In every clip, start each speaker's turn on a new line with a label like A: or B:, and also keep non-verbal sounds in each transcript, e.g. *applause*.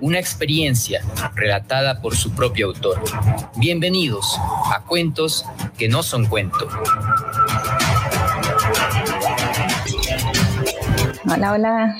A: una experiencia relatada por su propio autor. Bienvenidos a Cuentos que no son cuento.
B: Hola, hola.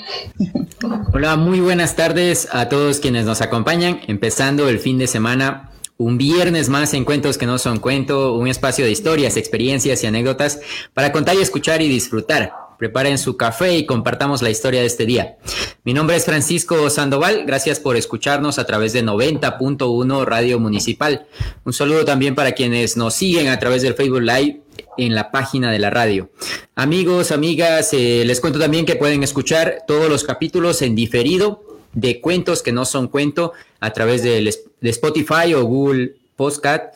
C: Hola, muy buenas tardes a todos quienes nos acompañan, empezando el fin de semana. Un viernes más en Cuentos que no son cuento, un espacio de historias, experiencias y anécdotas para contar y escuchar y disfrutar. Preparen su café y compartamos la historia de este día. Mi nombre es Francisco Sandoval, gracias por escucharnos a través de 90.1 Radio Municipal. Un saludo también para quienes nos siguen a través del Facebook Live en la página de la radio. Amigos, amigas, eh, les cuento también que pueden escuchar todos los capítulos en diferido de cuentos que no son cuento a través de, Spotify o Google Postcat.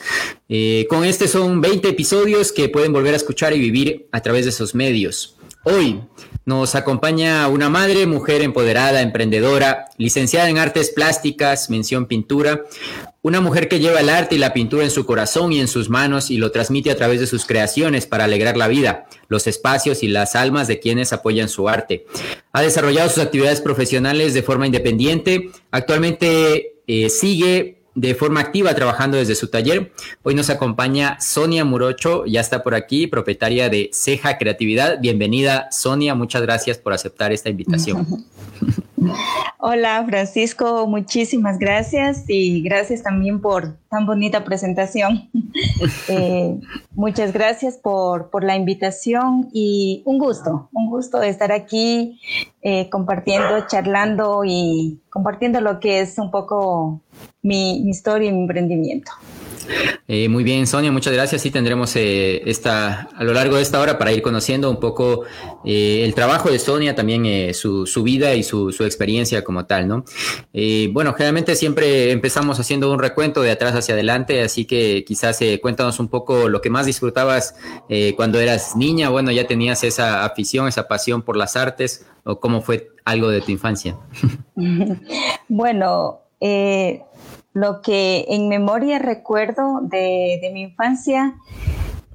C: Eh, con este son 20 episodios que pueden volver a escuchar y vivir a través de esos medios. Hoy nos acompaña una madre, mujer empoderada, emprendedora, licenciada en artes plásticas, mención pintura, una mujer que lleva el arte y la pintura en su corazón y en sus manos y lo transmite a través de sus creaciones para alegrar la vida, los espacios y las almas de quienes apoyan su arte. Ha desarrollado sus actividades profesionales de forma independiente, actualmente eh, sigue de forma activa trabajando desde su taller. Hoy nos acompaña Sonia Murocho, ya está por aquí, propietaria de Ceja Creatividad. Bienvenida, Sonia, muchas gracias por aceptar esta invitación. *laughs*
B: Hola Francisco, muchísimas gracias y gracias también por tan bonita presentación. *laughs* Eh, muchas gracias por, la invitación y un gusto, un gusto de estar aquí eh, compartiendo, charlando y compartiendo lo que es un poco mi, historia y mi emprendimiento.
C: Eh, muy bien, Sonia, muchas gracias. Sí, tendremos eh, esta, a lo largo de esta hora para ir conociendo un poco eh, el trabajo de Sonia, también su, vida y su, experiencia como tal, ¿no? bueno, generalmente siempre empezamos haciendo un recuento de atrás hacia adelante, así que quizás cuéntanos un poco lo que más disfrutabas cuando eras niña. Bueno, ya tenías esa afición, esa pasión por las artes, o cómo fue algo de tu infancia. *laughs*
B: bueno, eh, lo que en memoria recuerdo de, mi infancia,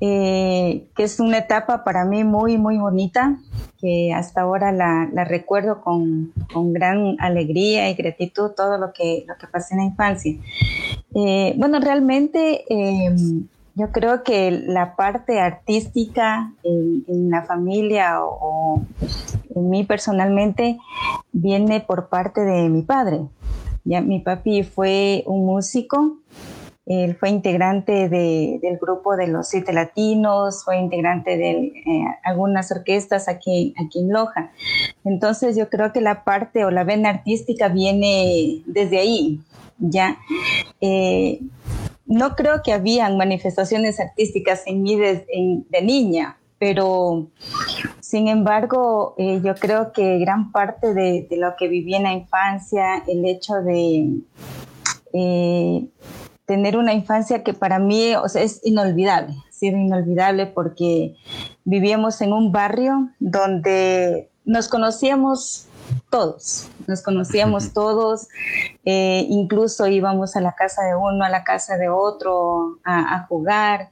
B: eh, que es una etapa para mí muy, muy bonita, que hasta ahora la, recuerdo con, gran alegría y gratitud todo lo que, lo que pasé en la infancia. Eh, bueno, realmente em, yo creo que la parte artística en, la familia o, en mí personalmente viene por parte de mi padre. Ya, mi papi fue un músico, él fue integrante del grupo de los siete latinos, fue integrante de eh, algunas orquestas aquí, aquí en Loja. Entonces yo creo que la parte o la vena artística viene desde ahí, ya. Eh, no creo que habían manifestaciones artísticas en mí de, niña, pero sin embargo, eh, yo creo que gran parte de, lo que viví en la infancia, el hecho de eh, tener una infancia que para mí es inolvidable, sido inolvidable porque vivíamos en un barrio donde nos conocíamos todos, nos conocíamos todos, eh, incluso íbamos a la casa de uno, a la casa de otro a, jugar,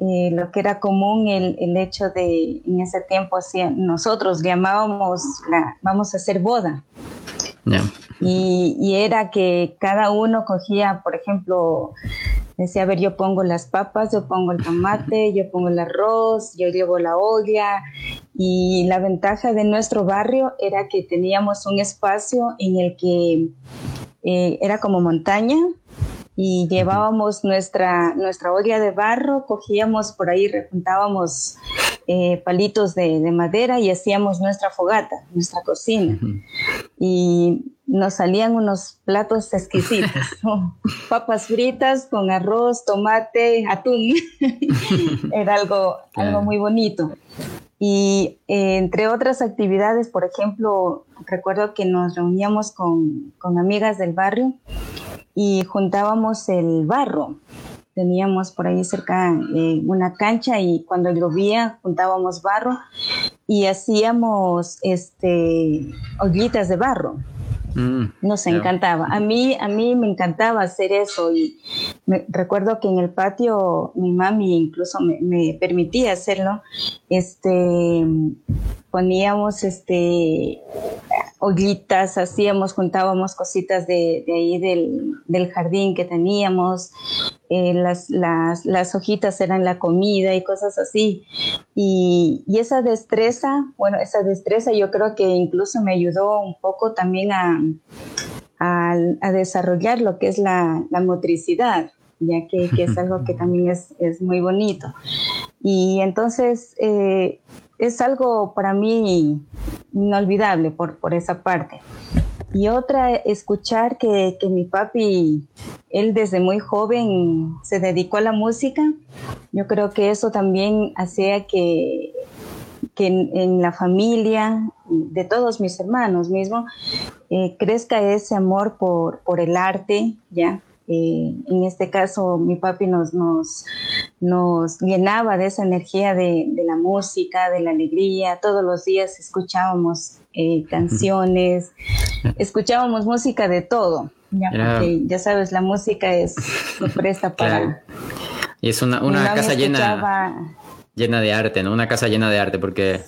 B: eh, lo que era común el, el, hecho de, en ese tiempo, nosotros llamábamos, la, vamos a hacer boda. Y, y, era que cada uno cogía, por ejemplo, Decía, a ver, yo pongo las papas, yo pongo el tomate, yo pongo el arroz, yo llevo la olla. Y la ventaja de nuestro barrio era que teníamos un espacio en el que eh, era como montaña, y llevábamos nuestra, nuestra olla de barro, cogíamos por ahí, rejuntábamos eh, palitos de, madera y hacíamos nuestra fogata, nuestra cocina. Y nos salían unos platos exquisitos, *laughs* papas fritas con arroz, tomate, atún. *laughs* Era algo, algo muy bonito. Y eh, entre otras actividades, por ejemplo, recuerdo que nos reuníamos con, con amigas del barrio y juntábamos el barro. Teníamos por ahí cerca eh, una cancha y cuando llovía juntábamos barro y hacíamos este, ollitas de barro. Mm, Nos encantaba. A mí, a mí me encantaba hacer eso y me, recuerdo que en el patio mi mami incluso me, me permitía hacerlo. Este, poníamos este ollitas, hacíamos, juntábamos cositas de, ahí del, jardín que teníamos, eh, las, las, hojitas eran la comida y cosas así. Y, esa destreza, bueno, esa destreza yo creo que incluso me ayudó un poco también a, a, desarrollar lo que es la, motricidad ya que, es algo que *laughs* también es, es muy bonito. Y entonces eh, es algo para mí inolvidable por, por esa parte. Y otra, escuchar que, que, mi papi, él desde muy joven se dedicó a la música. Yo creo que eso también hacía que, que en, la familia de todos mis hermanos mismo eh, crezca ese amor por, por el arte, ¿ya? Eh, en este caso, mi papi nos, nos, nos llenaba de esa energía de, de, la música, de la alegría. Todos los días escuchábamos eh, canciones, *laughs* escuchábamos música de todo. Ya, porque, ya sabes, la música es se *laughs* presta para.
C: Y es una, una casa llena llena de arte, ¿no? Una casa llena de arte, porque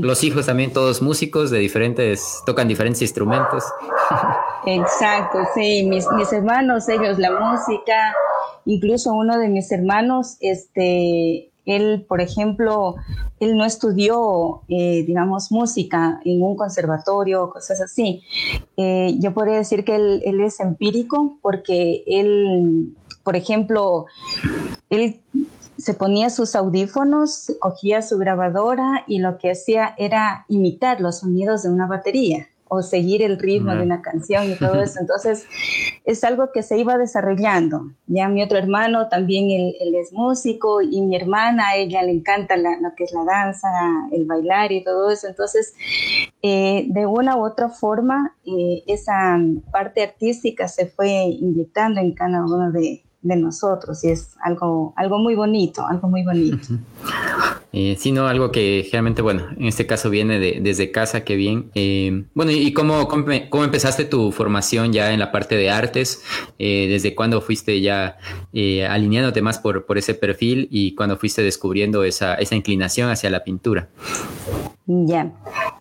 C: los, hijos también todos músicos de diferentes, tocan diferentes instrumentos. *laughs*
B: Exacto, sí, mis, mis hermanos, ellos la música, incluso uno de mis hermanos, este, él, por ejemplo, él no estudió, eh, digamos, música en un conservatorio, cosas así. Eh, yo podría decir que él, es empírico porque él, por ejemplo, él se ponía sus audífonos, cogía su grabadora y lo que hacía era imitar los sonidos de una batería o seguir el ritmo de una canción y todo eso. Entonces, es algo que se iba desarrollando. Ya mi otro hermano también, él, es músico y mi hermana, a ella le encanta lo que es la danza, el bailar y todo eso. Entonces, eh, de una u otra forma, eh, esa parte artística se fue inyectando en cada uno de, de nosotros y es algo, algo muy bonito, algo muy bonito.
C: Eh, sino algo que generalmente, bueno, en este caso viene de, desde casa, qué bien. Eh, bueno, ¿y cómo, cómo, empezaste tu formación ya en la parte de artes? Eh, ¿Desde cuándo fuiste ya alineándote más por, por ese perfil y cuándo fuiste descubriendo esa, esa inclinación hacia la pintura?
B: Ya,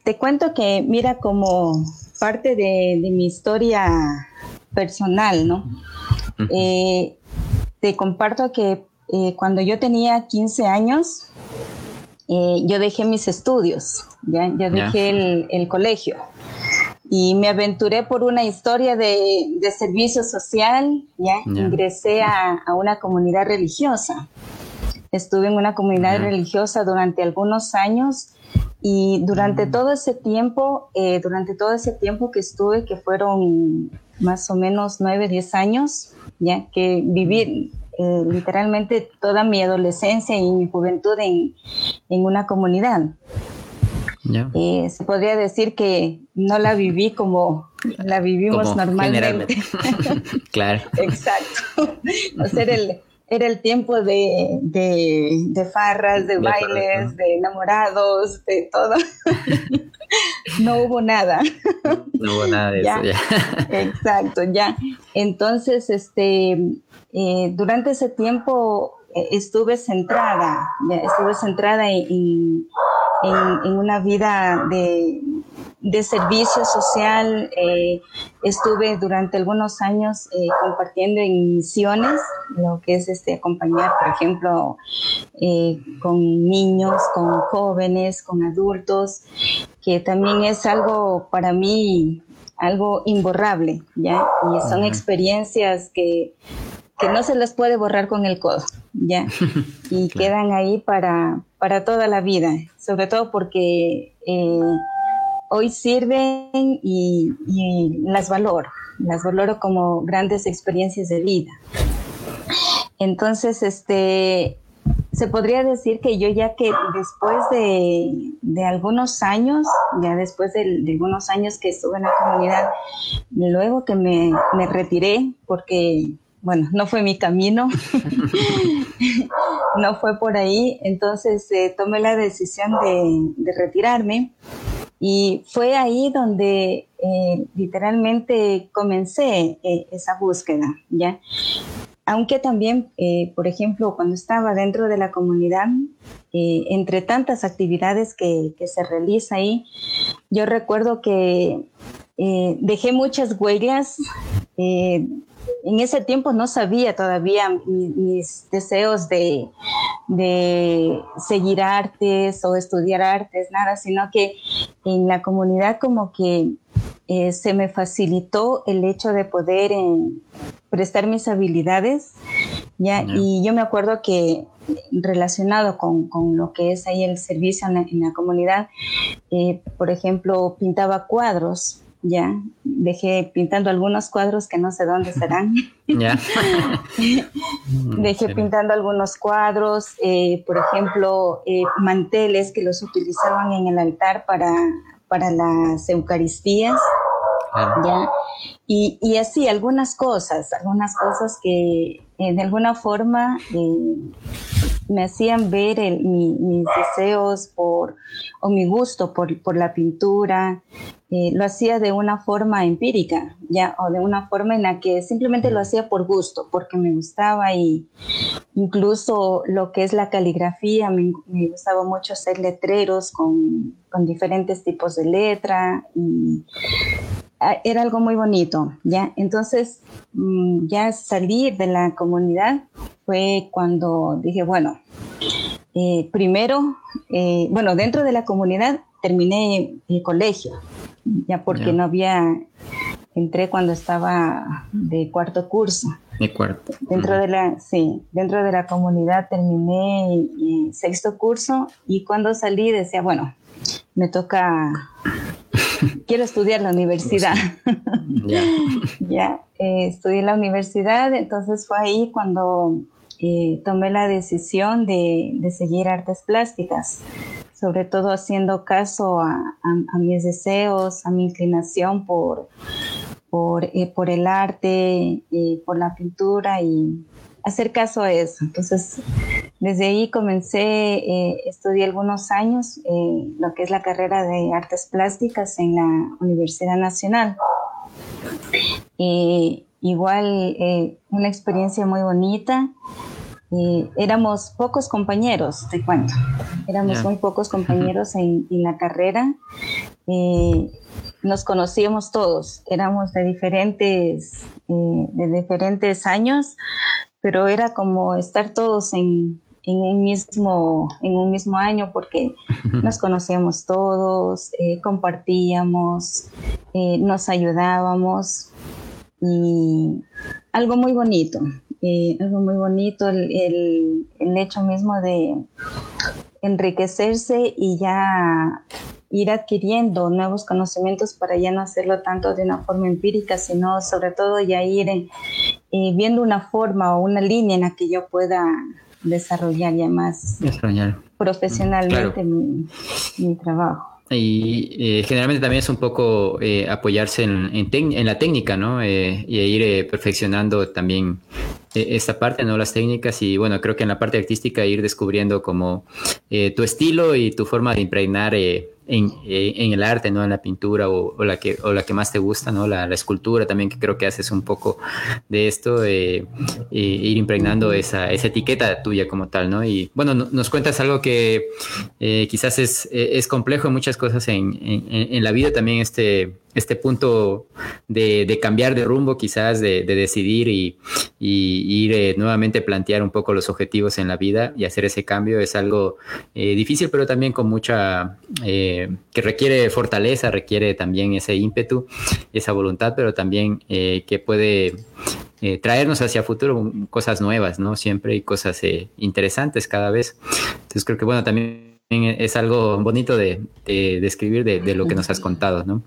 B: te cuento que mira como parte de, de mi historia personal, ¿no? te comparto que cuando yo tenía 15 años, eh, yo dejé mis estudios, ya, yo dejé el, colegio. Y me aventuré por una historia de, servicio social, ya, ingresé a, una comunidad religiosa. Estuve en una comunidad religiosa durante algunos años y durante mm. todo ese tiempo, eh, durante todo ese tiempo que estuve, que fueron más o menos nueve, diez años, ya que viví eh, literalmente toda mi adolescencia y mi juventud en, en una comunidad. Eh, se podría decir que no la viví como la vivimos normalmente. *laughs*
C: claro.
B: Exacto. O sea, era el, era el tiempo de, de, farras, de, bailes, de enamorados, de todo. *laughs* no hubo nada.
C: No hubo nada de eso,
B: ya. Exacto, ya. Entonces, este, eh, durante ese tiempo eh, estuve centrada, estuve centrada en, en, una vida de, de servicio social. Eh, estuve durante algunos años compartiendo en misiones, lo que es este, acompañar, por ejemplo, con niños, con jóvenes, con adultos que también es algo para mí algo imborrable, ¿ya? Y son experiencias que, que, no se les puede borrar con el codo, ¿ya? *laughs* Y quedan ahí para, para toda la vida, sobre todo porque eh, hoy sirven y, y, las valoro, las valoro como grandes experiencias de vida. Entonces, este, se podría decir que yo ya que después de, algunos años, ya después de, algunos años que estuve en la comunidad, luego que me, retiré, porque, bueno, no fue mi camino, *laughs* no fue por ahí, entonces eh, tomé la decisión de, retirarme. Y fue ahí donde eh, literalmente comencé eh, esa búsqueda, ¿ya? aunque también, por ejemplo, cuando estaba dentro de la comunidad, entre tantas actividades que, se realiza ahí, yo recuerdo que eh, dejé muchas huellas. En ese tiempo no sabía todavía mis deseos de, de seguir artes o estudiar artes, nada, sino que en la comunidad como que se me facilitó el hecho de poder prestar mis habilidades, ¿ya? Y yo me acuerdo que relacionado con, con, lo que es ahí el servicio en la, comunidad, eh, por ejemplo, pintaba cuadros, ya, dejé pintando algunos cuadros que no sé dónde serán. *laughs* Ya. *laughs* dejé pintando algunos cuadros, eh, por ejemplo, eh, manteles que los utilizaban en el altar para, para las Eucaristías. ¿ya? Y, y, así, algunas cosas, algunas cosas que eh, de alguna forma eh, me hacían ver mis deseos por, o mi gusto por, por la pintura, eh, lo hacía de una forma empírica, ya, o de una forma en la que simplemente lo hacía por gusto, porque me gustaba y incluso lo que es la caligrafía, me, gustaba mucho hacer letreros con, con diferentes tipos de letra era algo muy bonito, ¿ya? Entonces, mm, ya salir de la comunidad fue cuando dije, bueno, eh, primero, eh, bueno, dentro de la comunidad terminé el colegio, ya porque no había, entré cuando estaba de cuarto curso.
C: De cuarto.
B: Dentro de la, sí, dentro de la comunidad terminé eh, sexto curso y cuando salí decía, bueno, me toca *laughs* quiero estudiar la universidad. *laughs* Ya, eh, estudié en la universidad, entonces fue ahí cuando eh, tomé la decisión de, seguir artes plásticas, sobre todo haciendo caso a, mis deseos, a mi inclinación por, por, eh, por el arte, por la pintura y hacer caso a eso. Entonces, desde ahí comencé, eh, estudié algunos años eh, lo que es la carrera de artes plásticas en la Universidad Nacional. Eh, igual, una experiencia muy bonita. éramos pocos compañeros, te cuento. Éramos muy pocos *laughs* compañeros en, en la carrera. nos conocíamos todos, éramos de diferentes, de diferentes años, pero era como estar todos en, un mismo, en un mismo año porque nos conocíamos todos, eh, compartíamos, eh, nos ayudábamos y algo muy bonito, eh, algo muy bonito, el, el hecho mismo de enriquecerse y ya ir adquiriendo nuevos conocimientos para ya no hacerlo tanto de una forma empírica, sino sobre todo ya ir en, viendo una forma o una línea en la que yo pueda desarrollar ya más profesionalmente mi, trabajo.
C: Y eh, generalmente también es un poco eh, apoyarse en, en, la técnica, ¿no? Eh, y ir perfeccionando también esta parte, ¿no? Las técnicas y bueno, creo que en la parte artística ir descubriendo como tu estilo y tu forma de impregnar en, en, el arte, ¿no? En la pintura o, la, que, o la que más te gusta, ¿no? La, escultura también, que creo que haces un poco de esto, eh, ir impregnando esa, esa, etiqueta tuya como tal, ¿no? Y bueno, nos cuentas algo que eh, quizás es, es, complejo en muchas cosas en, en, en la vida también, este este punto de, cambiar de rumbo, quizás de, decidir y, ir eh, nuevamente plantear un poco los objetivos en la vida y hacer ese cambio es algo eh, difícil, pero también con mucha, eh, que requiere fortaleza, requiere también ese ímpetu, esa voluntad, pero también que puede traernos hacia futuro cosas nuevas, ¿no? Siempre hay cosas interesantes cada vez. Entonces creo que bueno, también es algo bonito de, describir de, lo que nos has contado, ¿no?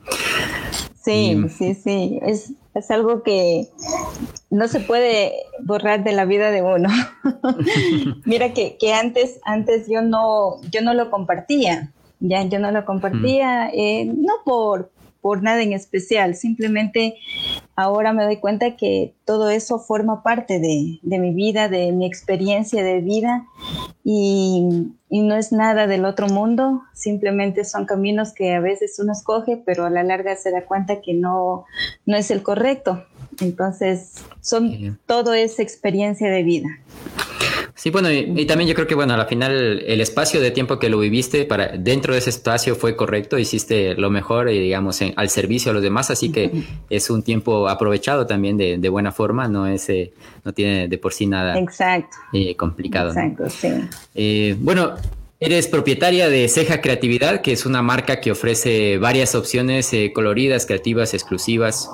B: Sí, sí, sí. Es, es algo que no se puede borrar de la vida de uno. *laughs* Mira que, que, antes, antes yo no, yo no lo compartía, ya yo no lo compartía, eh, no por, por nada en especial, simplemente ahora me doy cuenta que todo eso forma parte de, de mi vida, de mi experiencia de vida y, y, no es nada del otro mundo, simplemente son caminos que a veces uno escoge, pero a la larga se da cuenta que no, no es el correcto. Entonces, son todo es experiencia de vida.
C: Sí, bueno, y, también yo creo que, bueno, al final el espacio de tiempo que lo viviste para dentro de ese espacio fue correcto, hiciste lo mejor, y, digamos, al servicio a los demás, así que es un tiempo aprovechado también de, de buena forma, no es, eh, no tiene de por sí nada
B: Exacto.
C: Eh, complicado.
B: Exacto, sí.
C: Eh, bueno, Eres propietaria de Ceja Creatividad, que es una marca que ofrece varias opciones eh, coloridas, creativas, exclusivas.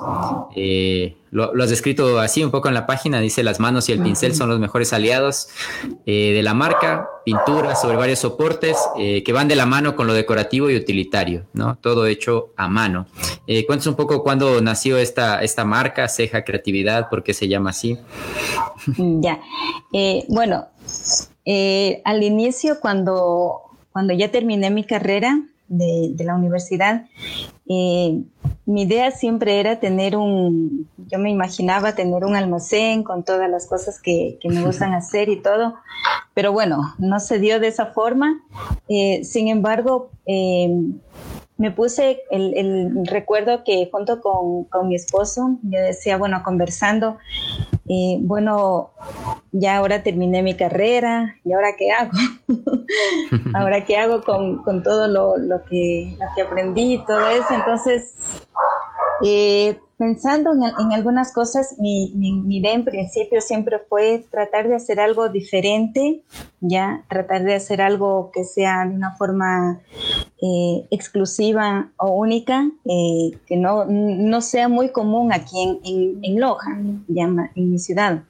C: Eh, lo, has descrito así un poco en la página, dice las manos y el pincel son los mejores aliados eh, de la marca, pinturas sobre varios soportes que van de la mano con lo decorativo y utilitario, ¿no? Todo hecho a mano. cuéntanos un poco cuándo nació esta, esta marca, Ceja Creatividad, por qué se llama así.
B: Ya, bueno, eh, al inicio, cuando, cuando ya terminé mi carrera de, la universidad, eh, mi idea siempre era tener un, yo me imaginaba tener un almacén con todas las cosas que, me gustan *laughs* hacer y todo, pero bueno, no se dio de esa forma. Eh, sin embargo, me puse el, recuerdo que junto con, con, mi esposo, yo decía, bueno, conversando, eh, bueno, ya ahora terminé mi carrera, ¿y ahora qué hago? *laughs* ¿Ahora qué hago con, con todo lo, lo, que, lo que aprendí y todo eso? Entonces, eh, pensando en, algunas cosas, mi, mi, idea en principio siempre fue tratar de hacer algo diferente, ya, tratar de hacer algo que sea de una forma eh, exclusiva o única, eh, que no, no, sea muy común aquí en, en, en Loja, ya, en mi ciudad.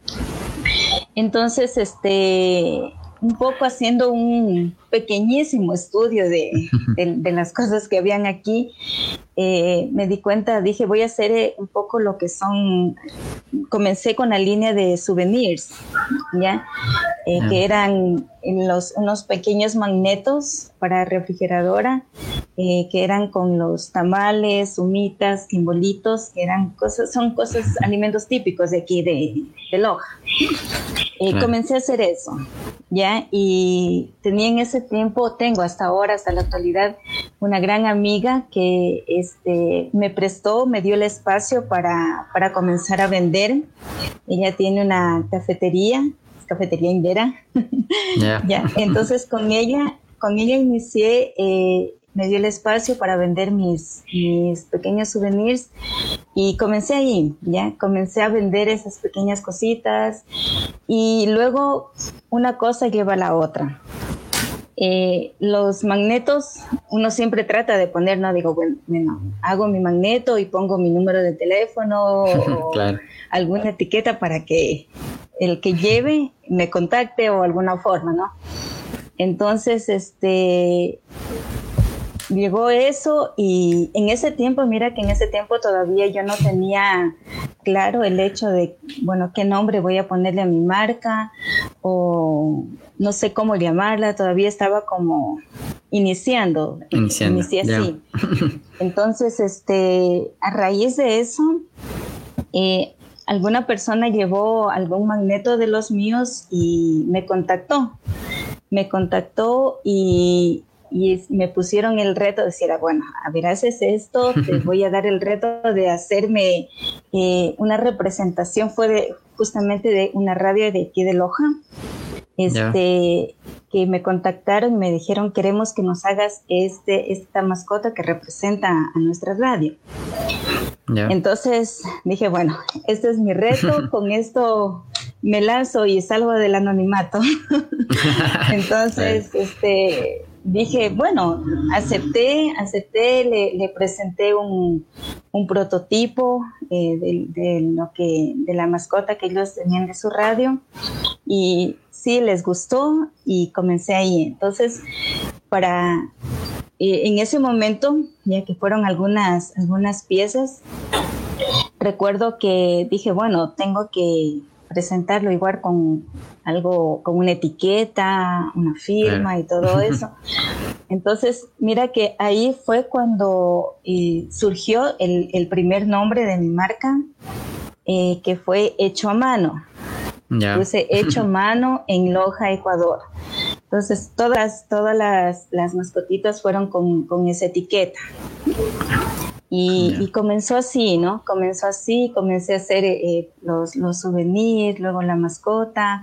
B: Entonces, este, un poco haciendo un pequeñísimo estudio *laughs* de, de, las cosas que habían aquí, eh, me di cuenta, dije, voy a hacer eh, un poco lo que son, comencé con la línea de souvenirs, ¿ya? Eh, que eran los, unos pequeños magnetos para refrigeradora, que eran con los tamales, humitas, timbolitos, que eran cosas, son cosas, alimentos típicos de aquí de, de Loja. Comencé a hacer eso, ¿ya? Y tenía en ese tiempo, tengo hasta ahora, hasta la actualidad, una gran amiga que este, me prestó, me dio el espacio para, para comenzar a vender. Ella tiene una cafetería, cafetería Indera. *laughs* ya, entonces con ella, con ella inicié eh, me dio el espacio para vender mis, mis pequeños souvenirs y comencé ahí, ya, comencé a vender esas pequeñas cositas y luego una cosa lleva a la otra. Eh, los magnetos, uno siempre trata de poner, no digo, bueno, hago mi magneto y pongo mi número de teléfono o *laughs* alguna etiqueta para que el que lleve me contacte o alguna forma, ¿no? Entonces, este, llegó eso y en ese tiempo, mira que en ese tiempo todavía yo no tenía claro el hecho de, bueno, qué nombre voy a ponerle a mi marca o no sé cómo llamarla, todavía estaba como iniciando,
C: iniciando
B: inicié así. *laughs* Entonces, este, a raíz de eso, eh, alguna persona llevó algún magneto de los míos y me contactó. Me contactó y y me pusieron el reto de decir, ah, bueno, a ver, haces esto, te *laughs* voy a dar el reto de hacerme eh, una representación, fue de, justamente de una radio de aquí de Loja, este, que me contactaron y me dijeron, queremos que nos hagas este, esta mascota que representa a nuestra radio. Entonces dije, bueno, este es mi reto, *laughs* con esto me lanzo y salgo del anonimato. *laughs* Entonces, este, dije, bueno, acepté, acepté, le, presenté un, prototipo eh, de, lo que, de la mascota que ellos tenían de su radio y sí les gustó y comencé ahí. Entonces, para eh, en ese momento, ya que fueron algunas, algunas piezas, recuerdo que dije, bueno, tengo que presentarlo igual con algo, con una etiqueta, una firma y todo eso. *laughs* Entonces, mira que ahí fue cuando eh, surgió el, primer nombre de mi marca, eh, que fue Hecho a Mano. Puse Hecho a *laughs* Mano en Loja, Ecuador. Entonces, todas, todas las, las mascotitas fueron con, con esa etiqueta. Y, comenzó así, ¿no? Comenzó así, comencé a hacer eh, los, los souvenirs, luego la mascota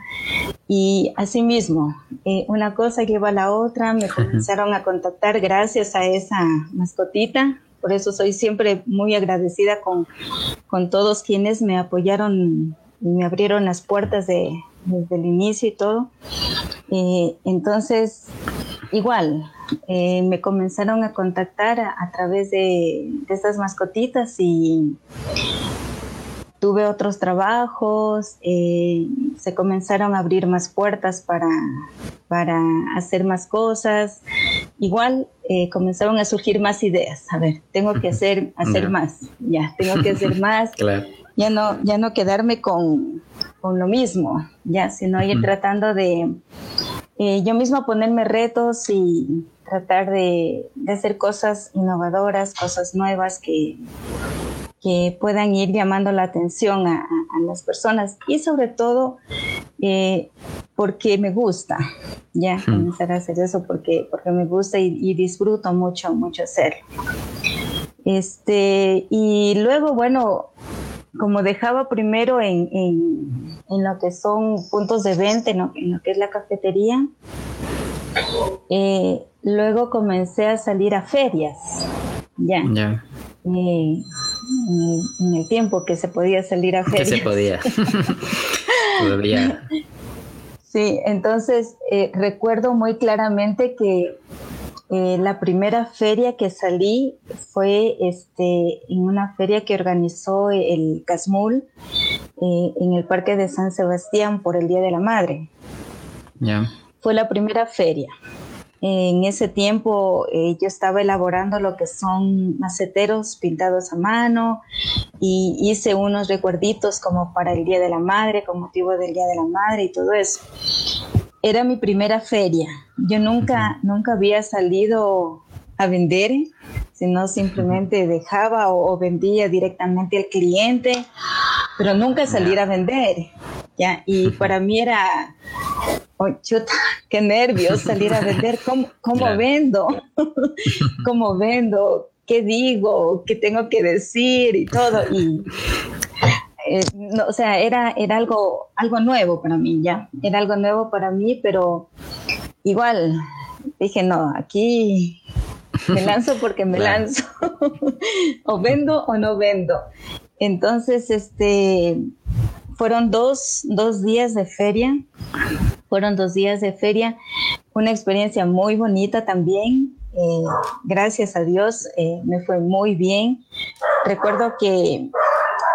B: y así mismo, eh, una cosa lleva a la otra, me comenzaron a contactar gracias a esa mascotita, por eso soy siempre muy agradecida con, con todos quienes me apoyaron y me abrieron las puertas de, desde el inicio y todo. Eh, entonces, igual, eh, me comenzaron a contactar a, través de, estas mascotitas y tuve otros trabajos, eh, se comenzaron a abrir más puertas para, para hacer más cosas. Igual comenzaron a surgir más ideas. A ver, tengo que *laughs* hacer, hacer más, ya, tengo que hacer *laughs* más. Ya no, ya no quedarme con, con lo mismo, ya, sino ir tratando de eh, yo misma ponerme retos y tratar de, hacer cosas innovadoras, cosas nuevas que, que puedan ir llamando la atención a, las personas. Y sobre todo eh, porque me gusta, ya, comenzar a hacer eso porque, porque me gusta y, disfruto mucho, mucho hacerlo. Este, y luego, bueno, como dejaba primero en, lo que son puntos de venta, en lo, que es la cafetería, eh, luego comencé a salir a ferias, ya. Eh, en el tiempo que se podía salir a ferias.
C: Que se podía. *laughs*
B: Sí, entonces eh, recuerdo muy claramente que eh, la primera feria que salí fue este, en una feria que organizó el CASMUL eh, en el Parque de San Sebastián por el Día de la Madre. Fue la primera feria. En ese tiempo eh, yo estaba elaborando lo que son maceteros pintados a mano y hice unos recuerditos como para el Día de la Madre, con motivo del Día de la Madre y todo eso era mi primera feria. Yo nunca, nunca había salido a vender, sino simplemente dejaba o, vendía directamente al cliente, pero nunca salir a vender. ¿ya? Y para mí era, oh, chuta, qué nervios *laughs* salir a vender, ¿cómo, cómo vendo? *laughs* ¿Cómo vendo? ¿Qué digo? ¿Qué tengo que decir? Y todo. Y eh, no, o sea, era, era algo, algo nuevo para mí, ya, era algo nuevo para mí, pero igual dije, no, aquí me *laughs* lanzo porque me lanzo, *laughs* o vendo o no vendo. Entonces, este, fueron dos, dos días de feria, fueron dos días de feria, una experiencia muy bonita también, eh, gracias a Dios eh, me fue muy bien. Recuerdo que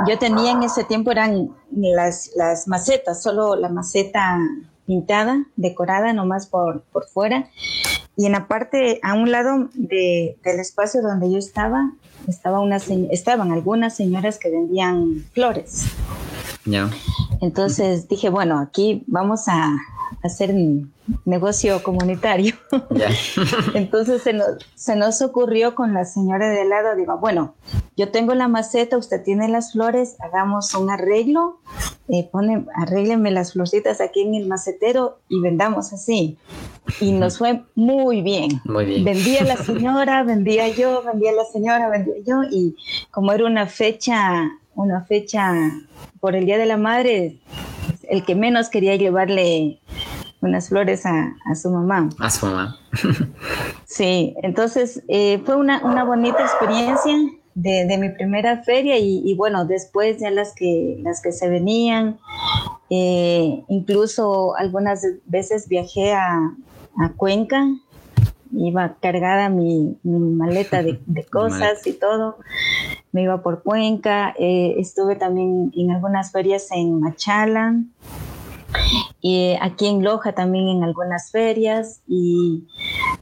B: yo tenía en ese tiempo eran las, las macetas, solo la maceta pintada, decorada nomás por, por fuera. Y en la parte, a un lado de, del espacio donde yo estaba, estaba una, estaban algunas señoras que vendían flores. Ya. Entonces dije, bueno, aquí vamos a, hacer un negocio comunitario. *laughs* Entonces se nos, se nos ocurrió con la señora de lado, digo, bueno, yo tengo la maceta, usted tiene las flores, hagamos un arreglo, eh, pone, arrégleme las florcitas aquí en el macetero y vendamos así. Y nos fue muy bien. Muy bien. Vendía la *laughs* señora, vendía yo, vendía la señora, vendía yo, y como era una fecha, una fecha por el Día de la Madre, el que menos quería llevarle unas flores a, su mamá.
C: A su mamá. *laughs*
B: sí, entonces eh, fue una, bonita experiencia de, mi primera feria y, bueno, después ya las que, las que se venían, eh, incluso algunas veces viajé a, Cuenca, iba cargada mi, maleta de, *laughs* cosas y todo, me iba por Cuenca, eh, estuve también en algunas ferias en Machala, y aquí en Loja también en algunas ferias y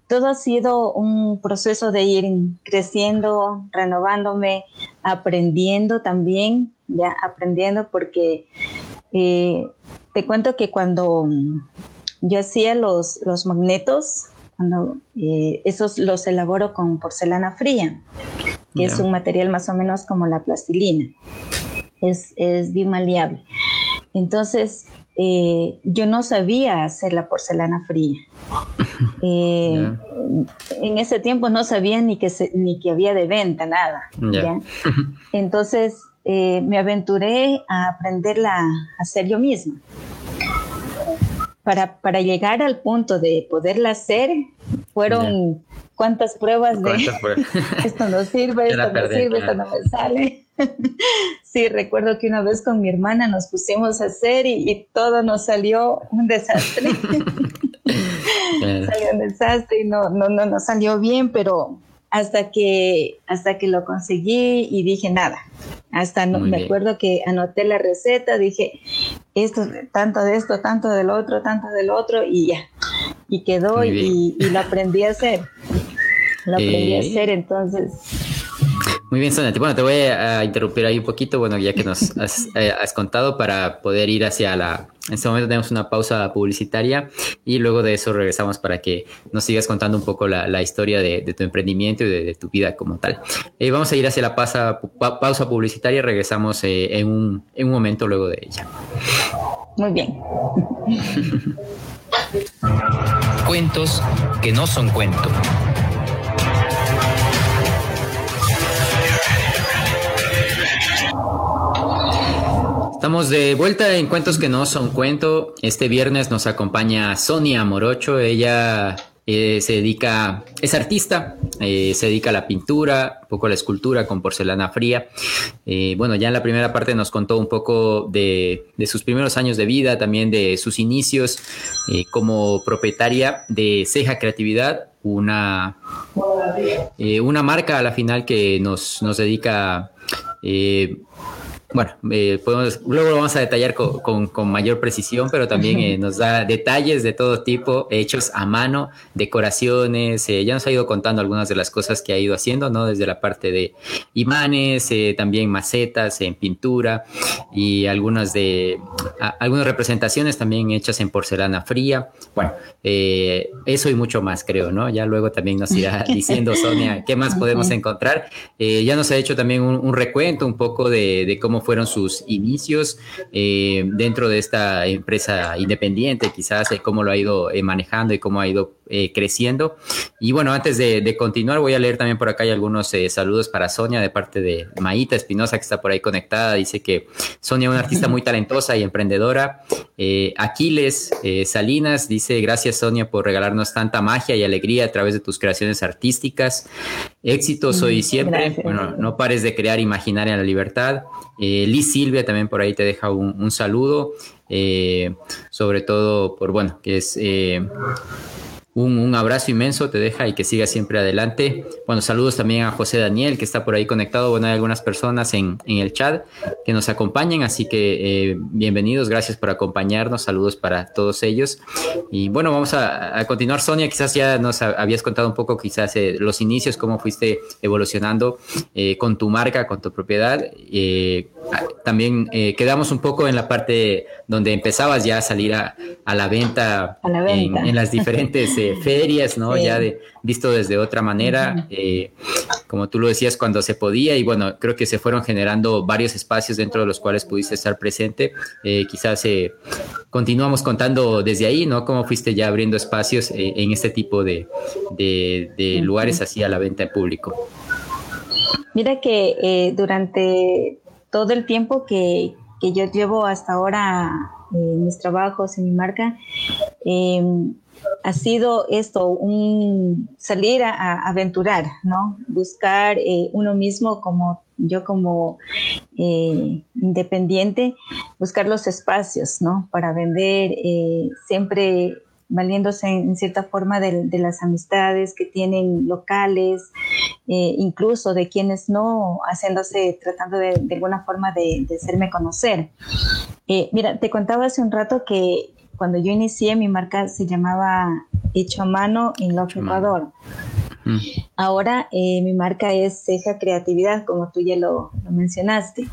B: todo ha sido un proceso de ir creciendo, renovándome, aprendiendo también, ya aprendiendo porque eh, te cuento que cuando yo hacía los, los magnetos, cuando eh, esos los elaboro con porcelana fría, que es un material más o menos como la plastilina, es, es bimaleable. Entonces, eh, yo no sabía hacer la porcelana fría. *laughs* Eh, en ese tiempo no sabía ni que, ni que había de venta, nada. *laughs* Entonces eh, me aventuré a aprenderla a hacer yo misma. Para, para, llegar al punto de poderla hacer, fueron cuántas pruebas de *laughs* esto no sirve, *laughs* esto no sirve, esto no me sale. *laughs* sí, recuerdo que una vez con mi hermana nos pusimos a hacer y, todo nos salió un desastre. salió un desastre y no, no, no, no salió bien, pero hasta que, hasta que lo conseguí y dije nada. Hasta no, me acuerdo que anoté la receta, dije esto, tanto de esto, tanto del otro, tanto del otro y ya. Y quedó y, y, lo aprendí a hacer. Lo aprendí a eh, hacer, entonces
C: muy bien, Sonia. Bueno, te voy a interrumpir ahí un poquito, bueno, ya que nos has, eh, contado para poder ir hacia la... En este momento tenemos una pausa publicitaria y luego de eso regresamos para que nos sigas contando un poco la, historia de, tu emprendimiento y de, tu vida como tal. Eh, vamos a ir hacia la pausa, pausa publicitaria y regresamos eh, en, un, en un momento luego de ella.
B: Muy bien. *laughs*
A: Cuentos que no son cuentos.
C: Estamos de vuelta en Cuentos que no son cuento. Este viernes nos acompaña Sonia Morocho. Ella eh, se dedica, es artista, eh, se dedica a la pintura, un poco a la escultura con porcelana fría. Eh, bueno, ya en la primera parte nos contó un poco de, sus primeros años de vida, también de sus inicios como propietaria de Ceja Creatividad, una, una marca a la final que nos, nos dedica bueno, eh, podemos, luego lo vamos a detallar con, con, mayor precisión, pero también eh, *laughs* nos da detalles de todo tipo, hechos a mano, decoraciones, eh, ya nos ha ido contando algunas de las cosas que ha ido haciendo, ¿no? Desde la parte de imanes, también macetas en pintura y algunas de, algunas representaciones también hechas en porcelana fría. Bueno, eso y mucho más creo, ¿no? Ya luego también nos irá *laughs* diciendo Sonia qué más podemos encontrar. ya nos ha hecho también un, un recuento un poco de, de cómo fueron sus inicios eh, dentro de esta empresa independiente, quizás cómo lo ha ido eh, manejando y cómo ha ido creciendo. Y bueno, antes de, continuar, voy a leer también por acá hay algunos saludos para Sonia de parte de Maíta Espinosa, que está por ahí conectada. Dice que Sonia es una artista muy talentosa y emprendedora. Aquiles Salinas dice, gracias Sonia por regalarnos tanta magia y alegría a través de tus creaciones artísticas. Éxitos hoy y siempre. Bueno, no pares de crear, imaginar en la libertad. Eh, Liz Silvia también por ahí te deja un, saludo, eh, sobre todo por, bueno, que es eh, un, abrazo inmenso te deja y que siga siempre adelante. Bueno, saludos también a José Daniel, que está por ahí conectado. Bueno, hay algunas personas en, el chat que nos acompañan, así que eh, bienvenidos, gracias por acompañarnos. Saludos para todos ellos. Y bueno, vamos a, continuar. Sonia, quizás ya nos habías contado un poco, quizás eh, los inicios, cómo fuiste evolucionando eh, con tu marca, con tu propiedad. también quedamos un poco en la parte donde empezabas ya a salir a, la venta, En, las diferentes eh, *laughs* ferias, ¿no? Ya de, visto desde otra manera, eh, como tú lo decías, cuando se podía, y bueno, creo que se fueron generando varios espacios dentro de los cuales pudiste estar presente. Eh, quizás continuamos contando desde ahí, ¿no? Cómo fuiste ya abriendo espacios en este tipo de, de, lugares así a la venta en público.
B: Mira que durante todo el tiempo que, que yo llevo hasta ahora en eh, mis trabajos, en mi marca, em, ha sido esto, un salir a, aventurar, ¿no? Buscar eh, uno mismo como yo como eh, independiente, buscar los espacios, ¿no? Para vender, siempre valiéndose en, cierta forma de, las amistades que tienen locales, eh, incluso de quienes no, haciéndose, tratando de, alguna forma de, hacerme conocer. Eh, mira, te contaba hace un rato que cuando yo inicié mi marca se llamaba hecho a mano en Loja Ecuador. Mm. Ahora eh, mi marca es Ceja Creatividad, como tú ya lo, mencionaste.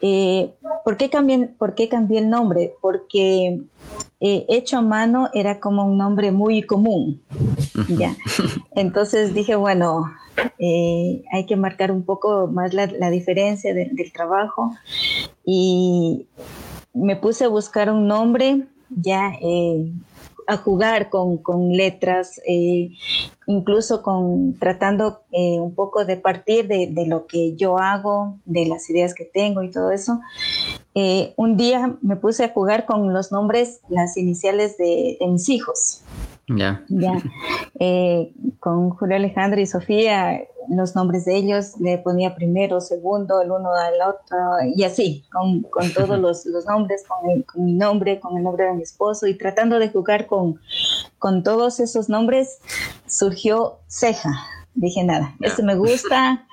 B: Eh, ¿por, qué cambié, ¿Por qué cambié el nombre? Porque eh, hecho a mano era como un nombre muy común. ¿ya? Entonces dije, bueno, hay que marcar un poco más la, diferencia del trabajo y me puse a buscar un nombre ya a jugar con, letras, eh, incluso con tratando eh, un poco de partir de, lo que yo hago, de las ideas que tengo y todo eso. Eh, un día me puse a jugar con los nombres, las iniciales de, de mis hijos. Ya. Ya. con Julio Alejandro y Sofía los nombres de ellos, le ponía primero, segundo, el uno al otro, y así, con, *laughs* todos los, nombres, con, mi nombre, con el nombre de mi esposo, y tratando de jugar con, con todos esos nombres, surgió Ceja. Dije, nada, este me gusta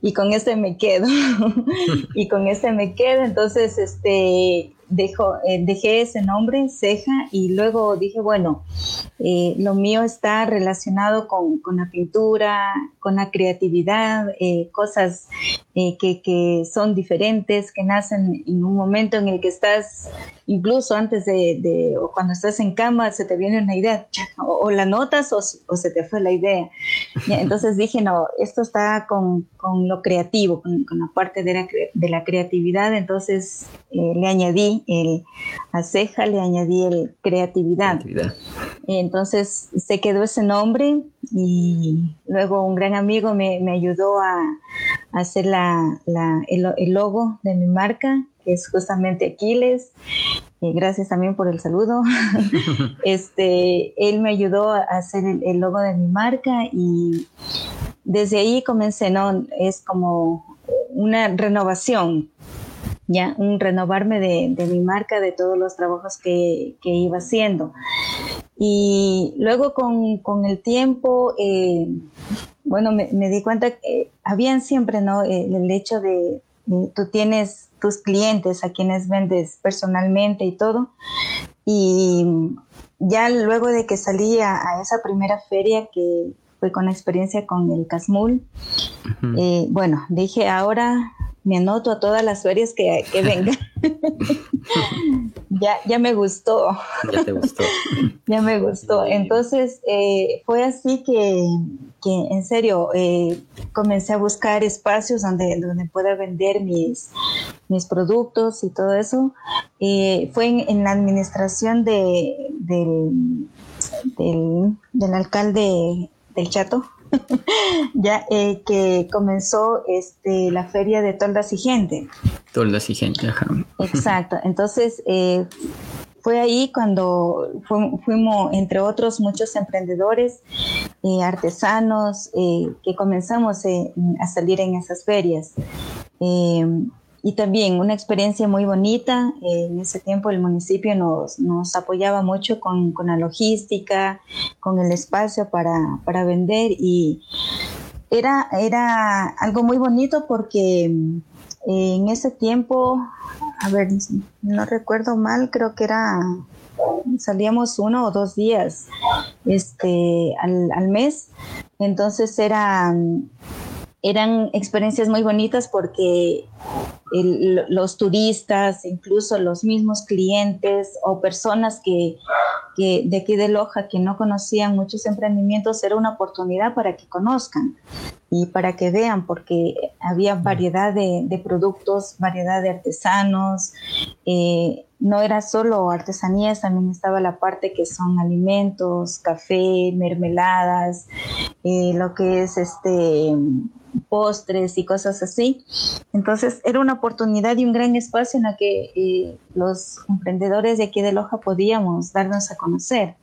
B: y con este me quedo. *laughs* *laughs* y con este me quedo. Entonces, este, dejo, eh, dejé ese nombre, ceja, y luego dije, bueno, eh, lo mío está relacionado con, con, la pintura, con la creatividad, eh, cosas que, que, son diferentes, que nacen en un momento en el que estás, incluso antes de, o cuando estás en cama, se te viene una idea, o, la notas o, o, se te fue la idea. Entonces dije, no, esto está con, con lo creativo, con, con, la parte de la, de la creatividad, entonces le añadí el, a ceja le añadí el creatividad. Entonces se quedó ese nombre y luego un gran amigo me, ayudó a, hacer la, el, logo de mi marca, que es justamente Aquiles. gracias también por el saludo. *laughs* este, él me ayudó a hacer el, el logo de mi marca y desde ahí comencé, ¿no? Es como una renovación ya un renovarme de, mi marca, de todos los trabajos que, iba haciendo. Y luego con, el tiempo, eh, bueno, me, di cuenta que habían siempre, ¿no? Eh, el hecho de, tú tienes tus clientes a quienes vendes personalmente y todo. Y ya luego de que salí a, esa primera feria que fue con la experiencia con el Casmul, eh, bueno, dije, ahora me anoto a todas las ferias que, que vengan. ya, ya me gustó.
C: Ya te gustó. *laughs*
B: ya me gustó. Entonces, eh, fue así que, que en serio, eh, comencé a buscar espacios donde, donde pueda vender mis, mis productos y todo eso. Eh, fue en, la administración de, del, del, del alcalde del Chato. *laughs* ya eh, que comenzó este, la feria de toldas y gente.
C: Toldas y gente, ajá.
B: Exacto. Entonces, eh, fue ahí cuando fuimos, entre otros, muchos emprendedores, eh, artesanos, que comenzamos a salir en esas ferias y también una experiencia muy bonita. en ese tiempo el municipio nos, nos apoyaba mucho con, con, la logística, con el espacio para, para vender y era, era algo muy bonito porque eh, en ese tiempo, a ver, no recuerdo mal, creo que era salíamos uno o dos días este, al, al mes. Entonces era eran experiencias muy bonitas porque los turistas, incluso los mismos clientes o personas que, de aquí de Loja que no conocían muchos emprendimientos, era una oportunidad para que conozcan y para que vean, porque había variedad de, productos, variedad de artesanos. Eh, no era solo artesanías, también estaba la parte que son alimentos, café, mermeladas, eh, lo que es este postres y cosas así. Entonces era una oportunidad y un gran espacio en la que eh, los emprendedores de aquí de Loja podíamos darnos a conocer.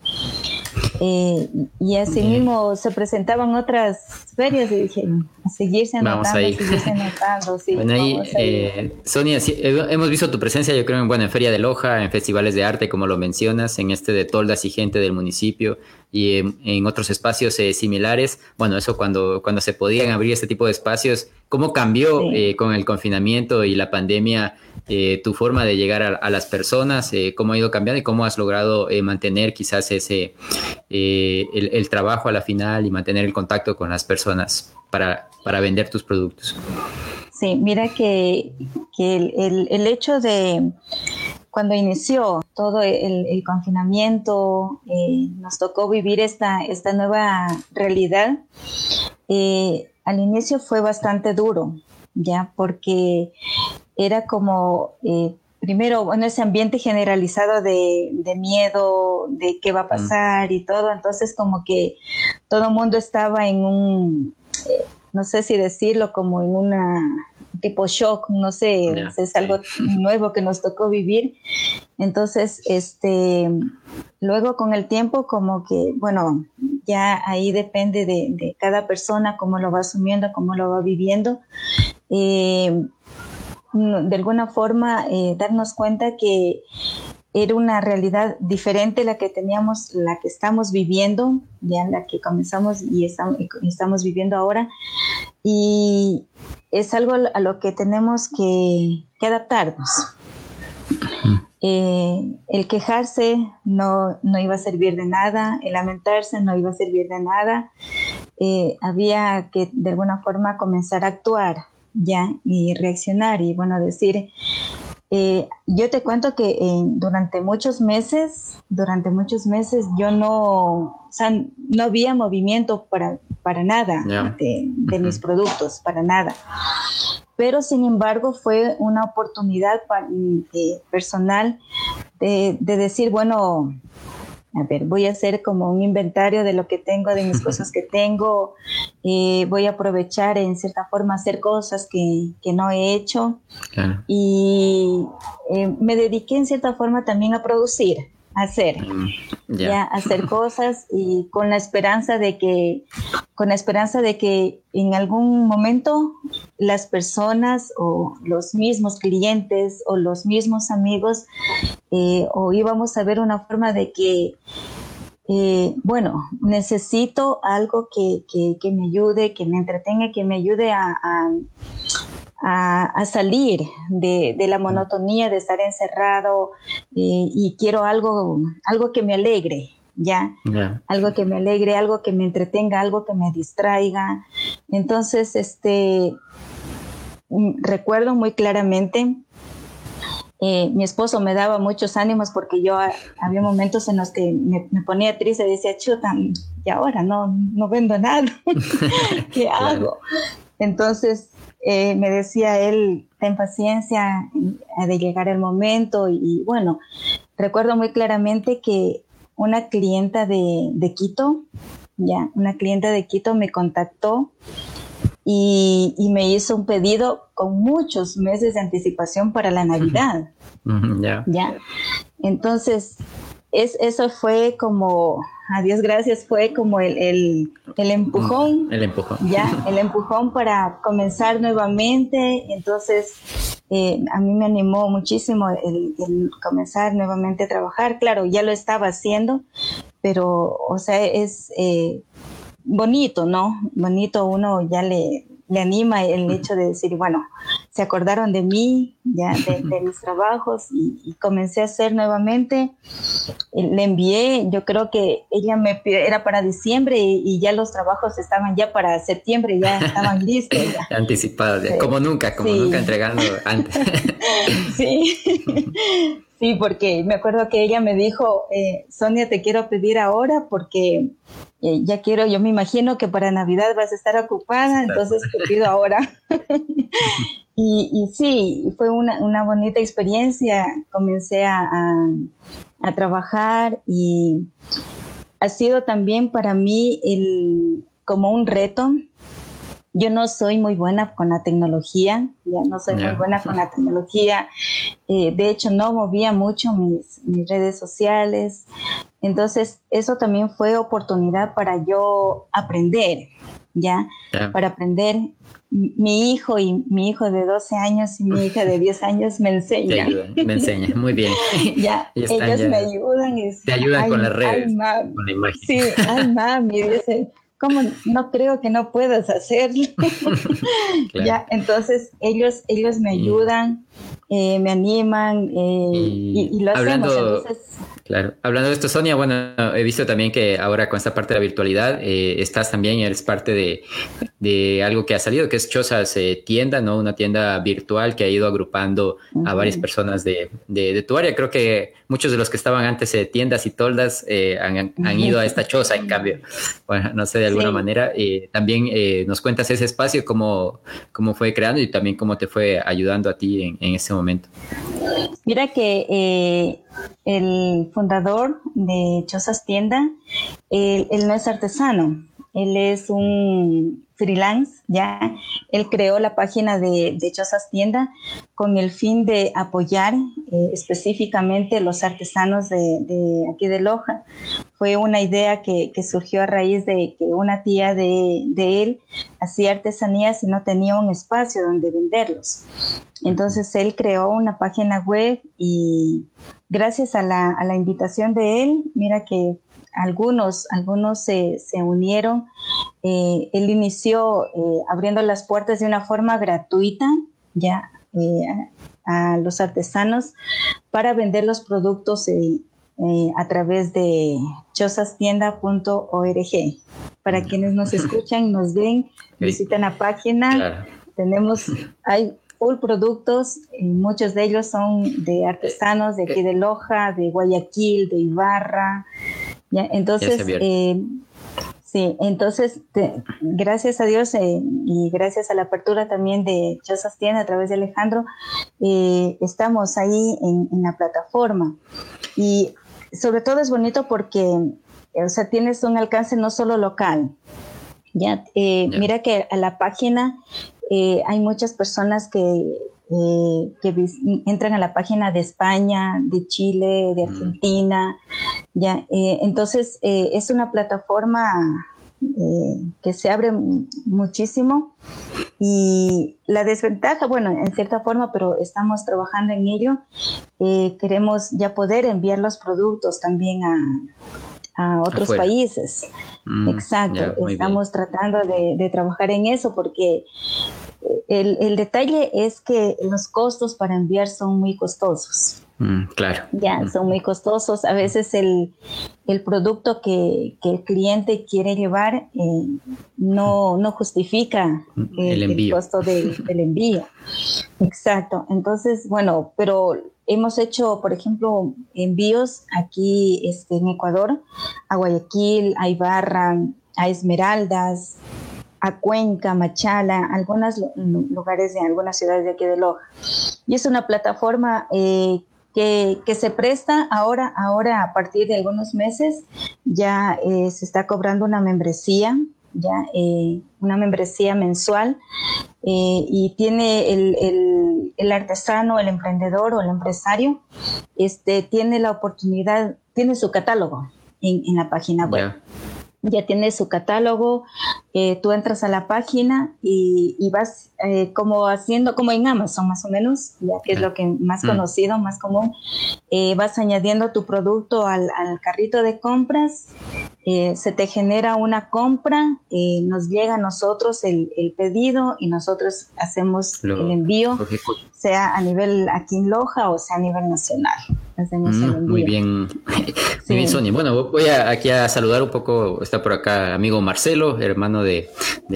B: Eh, y así mismo se presentaban otras ferias y dije, a seguirse anotando, seguirse anotando. Sí,
C: bueno, ahí, eh, Sonia, hemos visto tu presencia, yo creo, en, bueno, en Feria de Loja, en festivales de arte, como lo mencionas, en este de Toldas y Gente del municipio, y en, otros espacios similares. Bueno, eso cuando, cuando se podían abrir este tipo de espacios, ¿cómo cambió con el confinamiento y la pandemia tu forma de llegar a, las personas? ¿Cómo ha ido cambiando y cómo has logrado mantener quizás ese el, el trabajo a la final y mantener el contacto con las personas para, para vender tus productos?
B: Sí, mira que, el, hecho de cuando inició todo el, confinamiento, eh, nos tocó vivir esta, esta nueva realidad. Eh, al inicio fue bastante duro, ya, porque era como, eh, primero, bueno, ese ambiente generalizado de, de, miedo, de qué va a pasar y todo, entonces como que todo el mundo estaba en un, no sé si decirlo, como en una tipo shock, no sé, es algo *laughs* nuevo que nos tocó vivir. Entonces, este, luego con el tiempo como que, bueno, ya ahí depende de, cada persona, cómo lo va asumiendo, cómo lo va viviendo. Eh, de alguna forma, eh, darnos cuenta que era una realidad diferente la que teníamos, la que estamos viviendo, ya la que comenzamos y estamos, viviendo ahora. Y es algo a lo que tenemos que, adaptarnos. Eh, el quejarse no, no, iba a servir de nada, el lamentarse no iba a servir de nada. Eh, había que de alguna forma comenzar a actuar ya y reaccionar y bueno, decir, eh, yo te cuento que eh, durante muchos meses, durante muchos meses yo no, o sea, no había movimiento para, para nada de, mis productos, para nada. Pero sin embargo fue una oportunidad eh, personal de, de decir, bueno, a ver, voy a hacer como un inventario de lo que tengo, de mis cosas que tengo, eh, voy a aprovechar en cierta forma hacer cosas que, que no he hecho. Y eh, me dediqué en cierta forma también a producir, hacer, mm, ya. hacer cosas y con la esperanza de que, con la esperanza de que en algún momento las personas o los mismos clientes o los mismos amigos eh, o íbamos a ver una forma de que, eh, bueno, necesito algo que, que, me ayude, que me entretenga, que me ayude a, a, salir de, de, la monotonía de estar encerrado eh, y quiero algo, algo que me alegre, ¿ya? Algo que me alegre, algo que me entretenga, algo que me distraiga. Entonces, este, mm, recuerdo muy claramente eh, mi esposo me daba muchos ánimos porque yo ah, había momentos en los que me, ponía triste y decía, chuta, y ahora no, no vendo nada, *laughs* ¿qué *laughs* hago? Entonces eh, me decía él, ten paciencia eh, de llegar el momento y, bueno, recuerdo muy claramente que una clienta de, de Quito, ya, una clienta de Quito me contactó y, me hizo un pedido con muchos meses de anticipación para la Navidad. Ya. Entonces, es, eso fue como, a Dios gracias, fue como el, el, empujón.
C: El empujón.
B: Ya, el empujón para comenzar nuevamente. Entonces, eh, a mí me animó muchísimo el, comenzar nuevamente a trabajar. Claro, ya lo estaba haciendo, pero, o sea, es... Eh, bonito, ¿no? Bonito, uno ya le, le anima el hecho de decir, bueno, se acordaron de mí, ya de, mis trabajos y, comencé a hacer nuevamente. Le envié, yo creo que ella me era para diciembre y, ya los trabajos estaban ya para septiembre, ya estaban *laughs* listos.
C: Anticipados, como nunca, como nunca entregando antes. *laughs*
B: sí. Sí, porque me acuerdo que ella me dijo, eh, Sonia, te quiero pedir ahora porque eh, ya quiero, yo me imagino que para Navidad vas a estar ocupada, entonces te pido ahora. *laughs* y, y, sí, fue una, una, bonita experiencia. Comencé a, a, trabajar y ha sido también para mí el, como un reto yo no soy muy buena con la tecnología, ya no soy muy buena con la tecnología. Eh, de hecho, no movía mucho mis, mis redes sociales. Entonces, eso también fue oportunidad para yo aprender, ¿ya? Para aprender. Mi hijo y mi hijo de 12 años y mi hija de 10 años me enseñan.
C: me enseñan, muy bien. *laughs*
B: ya, ellos me ayudan.
C: te ayudan con las redes,
B: con la imagen. Sí, ay, *laughs* mami, dice, ¿cómo no creo que no puedas hacerlo? *laughs* Ya, entonces ellos, ellos me ayudan, eh, me animan eh, y, lo hacemos. Entonces,
C: Claro. Hablando de esto, Sonia, bueno, he visto también que ahora con esta parte de la virtualidad eh, estás también, eres parte de, algo que ha salido, que es Chozas eh, Tienda, ¿no? Una tienda virtual que ha ido agrupando a varias personas de, tu área. Creo que muchos de los que estaban antes de tiendas y toldas eh, han, ido a esta choza, en cambio. Bueno, no sé, de alguna manera. también nos cuentas ese espacio, cómo, cómo fue creando y también cómo te fue ayudando a ti en, en ese momento.
B: Mira que el fundador de Chozas Tienda, él, no es artesano, él es un freelance, ya. Él creó la página de, de Chozas Tienda con el fin de apoyar eh, específicamente los artesanos de, aquí de Loja. Fue una idea que, surgió a raíz de que una tía de, de, él hacía artesanías y no tenía un espacio donde venderlos. Entonces él creó una página web y gracias a la, a la invitación de él, mira que algunos, algunos se, se unieron. Eh, él inició eh, abriendo las puertas de una forma gratuita, ya eh, a, los artesanos para vender los productos a través de chosastienda.org. Para quienes nos *laughs* escuchan, nos ven, visitan la página. Tenemos, hay full productos, muchos de ellos son de artesanos de aquí de Loja, de Guayaquil, de Ibarra, entonces, eh, sí, entonces, gracias a Dios eh, y gracias a la apertura también de Tienda a través de Alejandro, eh, estamos ahí en, la plataforma. Y sobre todo es bonito porque, o sea, tienes un alcance no solo local, ya, mira que a la página hay muchas personas que eh, que entran a la página de España, de Chile, de Argentina. Ya, eh, entonces, eh, es una plataforma que se abre muchísimo y la desventaja, bueno, en cierta forma, pero estamos trabajando en ello, queremos ya poder enviar los productos también a, otros países. Mm, Exacto, estamos tratando de, de, trabajar en eso porque el, detalle es que los costos para enviar son muy costosos.
C: Mm, claro.
B: Ya, son muy costosos. A veces el, producto que, el cliente quiere llevar eh, no, no justifica el, costo *laughs* del envío. Exacto. Entonces, bueno, pero hemos hecho, por ejemplo, envíos aquí este, en Ecuador, a Guayaquil, a Ibarra, a Esmeraldas, a Cuenca, Machala, algunos lugares de algunas ciudades de aquí de Loja. Y es una plataforma eh, que, se presta ahora, ahora a partir de algunos meses, ya eh, se está cobrando una membresía, ya eh, una membresía mensual y tiene el, artesano, el emprendedor o el empresario, este, tiene la oportunidad, tiene su catálogo en, la página web ya tiene su catálogo, eh, tú entras a la página y, vas eh, como haciendo, como en Amazon más o menos, ya que es lo que más mm. conocido, más común, eh, vas añadiendo tu producto al, carrito de compras, se te genera una compra, nos llega a nosotros el, pedido y nosotros hacemos el envío, sea a nivel aquí en Loja o sea a nivel nacional.
C: Mm, *laughs* muy bien, muy bien, Sonia. Bueno, voy a, aquí a saludar un poco, está por acá amigo Marcelo, hermano de,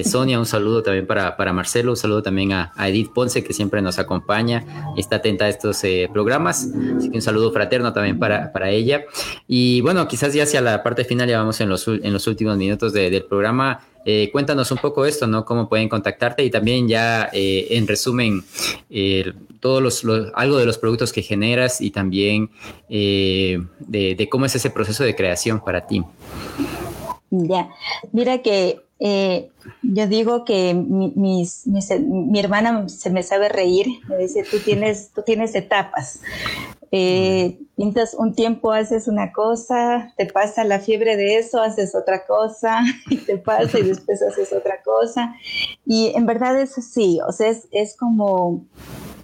C: Sonia, un saludo también para, para, Marcelo, un saludo también a, Edith Ponce, que siempre nos acompaña y está atenta a estos eh, programas, así que un saludo fraterno también para, para ella. Y bueno, quizás ya hacia la parte final, ya vamos en los, en los últimos minutos del programa. Eh, cuéntanos un poco esto, ¿no? Cómo pueden contactarte y también ya eh, en resumen eh, todos los, algo de los productos que generas y también de, cómo es ese proceso de creación para ti.
B: Ya, mira que yo digo que mi, hermana se me sabe reír, me dice, tú tienes, tú tienes etapas. Eh, pintas un tiempo, haces una cosa, te pasa la fiebre de eso, haces otra cosa, *laughs* y te pasa y después haces otra cosa. Y en verdad es así, o sea, es, como,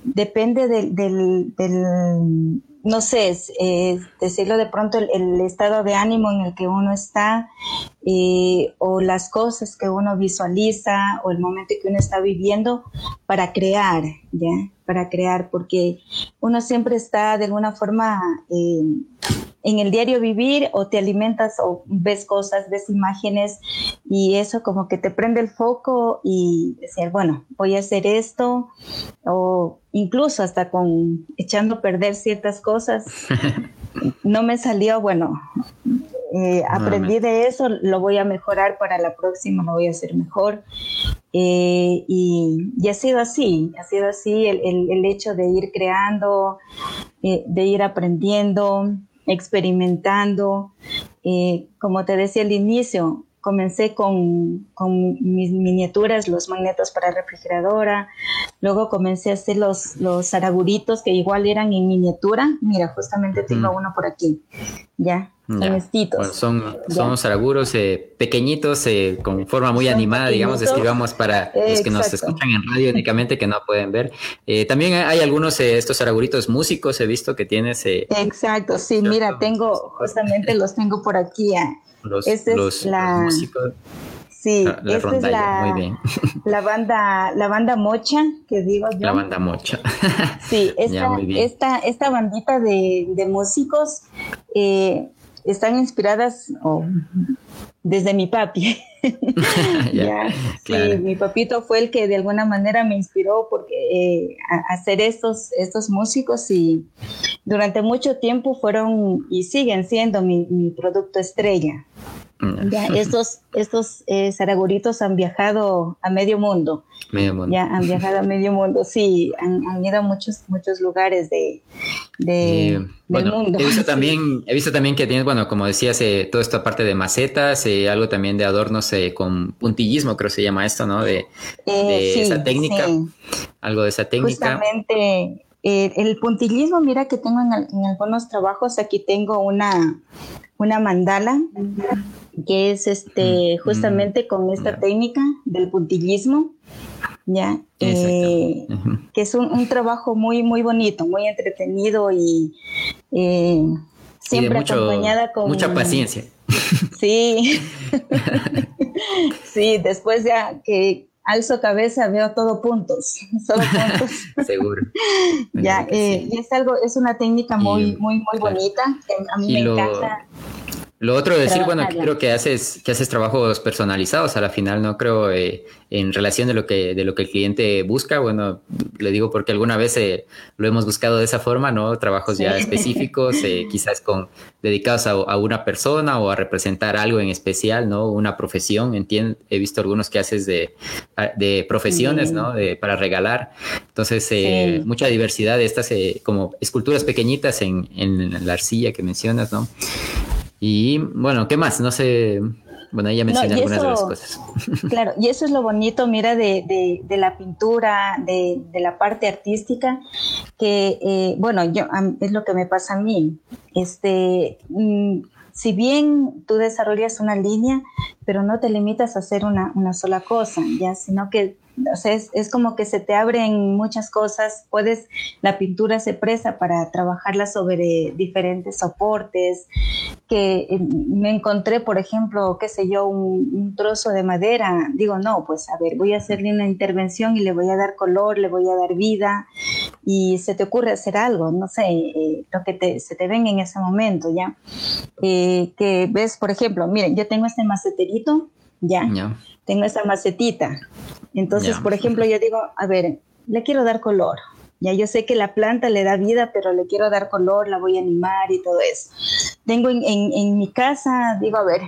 B: depende del, del, no sé, es, decirlo de pronto, el, estado de ánimo en el que uno está, eh, o las cosas que uno visualiza, o el momento que uno está viviendo para crear, ¿ya? para crear, porque uno siempre está de alguna forma eh, en el diario vivir o te alimentas o ves cosas, ves imágenes y eso como que te prende el foco y decir, bueno, voy a hacer esto o incluso hasta con echando a perder ciertas cosas. *laughs* No me salió, bueno, eh, aprendí de eso, lo voy a mejorar para la próxima, lo voy a hacer mejor. Eh, y, ha sido así, ha sido así el, hecho de ir creando, eh, de ir aprendiendo, experimentando. como te decía al inicio, comencé con, con, mis miniaturas, los magnetos para refrigeradora, luego comencé a hacer los, los araguritos que igual eran en miniatura, mira, justamente tengo uno por aquí, ya,
C: son, son araguros eh, pequeñitos, eh, con forma muy animada, digamos, escribamos para los que nos escuchan en radio únicamente, que no pueden ver. Eh, también hay algunos, estos araguritos músicos, he visto que tienes.
B: Exacto, sí, mira, tengo, justamente *laughs* los tengo por aquí.
C: Los, es la... músicos.
B: Sí, la, esta es la, muy bien. la banda, la banda Mocha, que digo yo.
C: La banda Mocha.
B: sí, *laughs* esta, esta, esta bandita de, de músicos eh, están inspiradas desde mi papi. *laughs* *laughs* sí, mi papito fue el que de alguna manera me inspiró porque eh, a hacer estos, estos músicos y durante mucho tiempo fueron y siguen siendo mi producto estrella. Ya, *laughs* estos, estos eh, zaraguritos han viajado a medio mundo.
C: Medio mundo.
B: Ya han viajado a medio mundo, sí, han, ido a muchos, muchos lugares de, de
C: eh, del mundo. He visto, *laughs* también, he visto también que tienes, bueno, como decías, eh, toda esta parte de macetas, eh, algo también de adornos con puntillismo, creo que se llama esto, ¿no? De, esa técnica. Algo de esa técnica.
B: Justamente el puntillismo, mira que tengo en, en, algunos trabajos, aquí tengo una, una mandala que es este mm, justamente con mm, esta técnica del puntillismo, ya, eh, que es un, trabajo muy muy bonito, muy entretenido y eh, siempre acompañada con
C: mucha paciencia.
B: Sí, *laughs* *laughs* sí, después ya que alzo cabeza veo todo puntos, *laughs* solo puntos. *laughs*
C: Seguro.
B: ya, eh, y es algo, es una técnica muy, muy, muy bonita, que a mí me encanta.
C: Lo otro decir, bueno, creo que haces, que haces trabajos personalizados a la final, ¿no? Creo eh, en relación de lo que, de lo que el cliente busca, bueno, le digo porque alguna vez eh, lo hemos buscado de esa forma, ¿no? Trabajos ya específicos, eh, *laughs* quizás con dedicados a, una persona o a representar algo en especial, ¿no? Una profesión, entiendo, he visto algunos que haces de, de profesiones, ¿no? De, para regalar. Entonces, mucha diversidad de estas como esculturas pequeñitas en, en la arcilla que mencionas, ¿no? Y bueno, ¿qué más? No sé. Bueno, ella menciona algunas de las cosas. *laughs*
B: Claro, y eso es lo bonito, mira, de, de, la pintura, de, de, la parte artística, que, eh, bueno, yo, es lo que me pasa a mí. Este, mm, si bien tú desarrollas una línea, pero no te limitas a hacer una, una sola cosa, ya, sino que o sea, es, como que se te abren muchas cosas, puedes, la pintura se presa para trabajarla sobre diferentes soportes, que eh, me encontré, por ejemplo, qué sé yo, un, trozo de madera, digo, no, pues a ver, voy a hacerle una intervención y le voy a dar color, le voy a dar vida, y se te ocurre hacer algo, no sé, eh, lo que te, se te venga en ese momento, ¿ya? Eh, que ves, por ejemplo, miren, yo tengo este maceterito, ¿ya? Tengo esta macetita, entonces, por ejemplo, yo digo, a ver, le quiero dar color. Ya yo sé que la planta le da vida, pero le quiero dar color, la voy a animar y todo eso. Tengo en, en, mi casa, digo, a ver,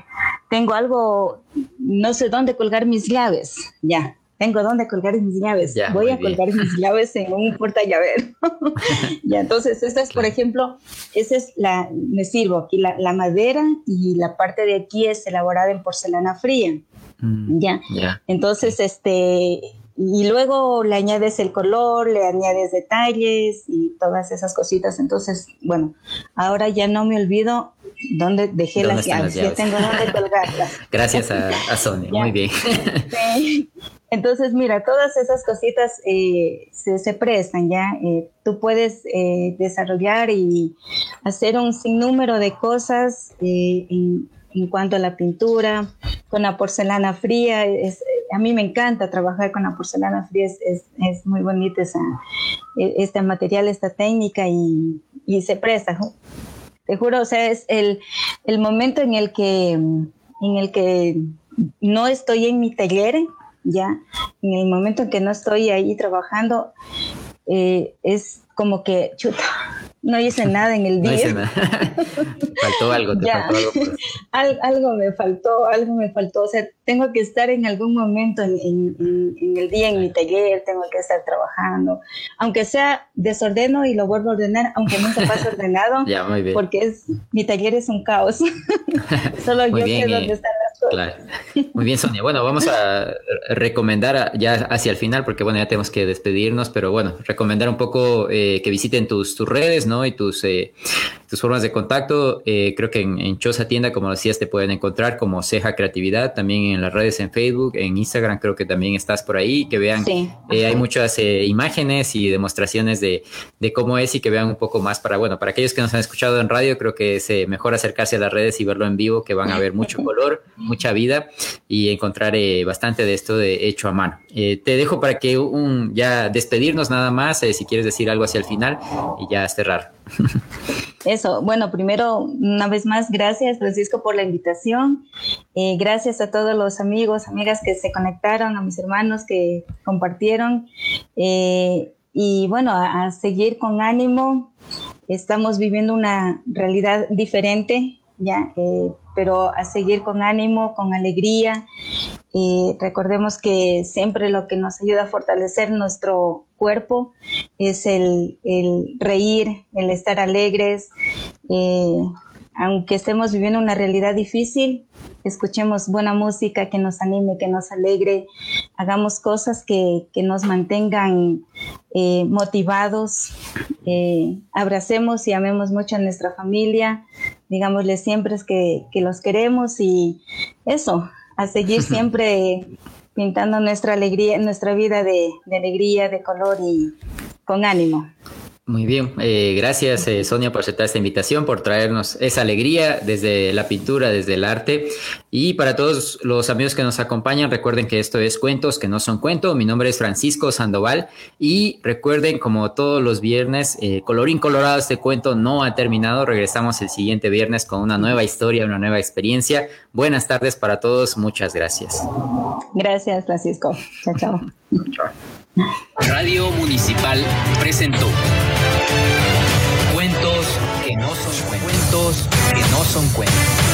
B: tengo algo, no sé dónde colgar mis llaves. Ya, tengo dónde colgar mis llaves. Voy a colgar mis *laughs* llaves en un porta llavero. *laughs* ya, entonces, esta es, por ejemplo, esa es la, me sirvo aquí la, la, madera y la parte de aquí es elaborada en porcelana fría. Mm, ya. Entonces, este, y luego le añades el color, le añades detalles y todas esas cositas. Entonces, bueno, ahora ya no me olvido dónde dejé las llaves? Ya tengo dónde colgarlas. *laughs*
C: Gracias a, Sonia, muy bien.
B: Entonces, mira, todas esas cositas eh, se, prestan ya. Eh, tú puedes eh, desarrollar y hacer un sinnúmero de cosas en, cuanto a la pintura, con la porcelana fría. a mí me encanta trabajar con la porcelana fría, es, muy bonita esa, e, este material, esta técnica y, y se presta te juro, o sea, es el, el momento en el que, en el que no estoy en mi taller, ya, en el momento en que no estoy ahí trabajando, eh, es como que, chuta, no hice *laughs* nada en el día. No hice nada. *laughs*
C: faltó algo, te faltó algo. Pues. *laughs*
B: algo me faltó, algo me faltó. O sea, tengo que estar en algún momento en, el día en mi taller, tengo que estar trabajando. Aunque sea desordeno y lo vuelvo a ordenar, aunque nunca pase ordenado, porque es, mi taller es un caos. Solo yo sé dónde eh, están cosas.
C: Muy bien, Sonia. Bueno, vamos a recomendar ya hacia el final, porque bueno, ya tenemos que despedirnos, pero bueno, recomendar un poco eh, que visiten tus, tus redes, ¿no? Y tus, eh, tus formas de contacto. Eh, creo que en, en, Chosa Tienda, como decías, te pueden encontrar como Ceja Creatividad, también en las redes en Facebook, en Instagram, creo que también estás por ahí, que vean, hay muchas imágenes y demostraciones de, de, cómo es y que vean un poco más para, bueno, para aquellos que nos han escuchado en radio, creo que es mejor acercarse a las redes y verlo en vivo, que van a ver mucho *laughs* color, mucha vida y encontrar bastante de esto de hecho a mano. te dejo para que un, ya despedirnos nada más, si quieres decir algo hacia el final y ya cerrar. *laughs*
B: Eso, bueno, primero, una vez más, gracias Francisco por la invitación. Eh, gracias a todos los amigos, amigas que se conectaron, a mis hermanos que compartieron. Eh, y bueno, a, seguir con ánimo. Estamos viviendo una realidad diferente, ya, eh, pero a seguir con ánimo, con alegría. Recordemos que siempre lo que nos ayuda a fortalecer nuestro cuerpo es el, reír, el estar alegres. Aunque estemos viviendo una realidad difícil, escuchemos buena música que nos anime, que nos alegre, hagamos cosas que, nos mantengan eh, motivados, eh, abracemos y amemos mucho a nuestra familia, digámosle siempre es que, que los queremos y eso, a seguir *laughs* siempre pintando nuestra alegría, nuestra vida de, de alegría, de color y con ánimo.
C: Muy bien, eh, gracias eh, Sonia por aceptar esta invitación, por traernos esa alegría desde la pintura, desde el arte. Y para todos los amigos que nos acompañan, recuerden que esto es Cuentos que no son cuento. Mi nombre es Francisco Sandoval y recuerden, como todos los viernes, eh, colorín colorado, este cuento no ha terminado. Regresamos el siguiente viernes con una nueva historia, una nueva experiencia. Buenas tardes para todos, muchas gracias.
B: Gracias Francisco. Chao, chao. chao.
A: Radio Municipal presentó Cuentos que no son cuentos, que no son cuentos.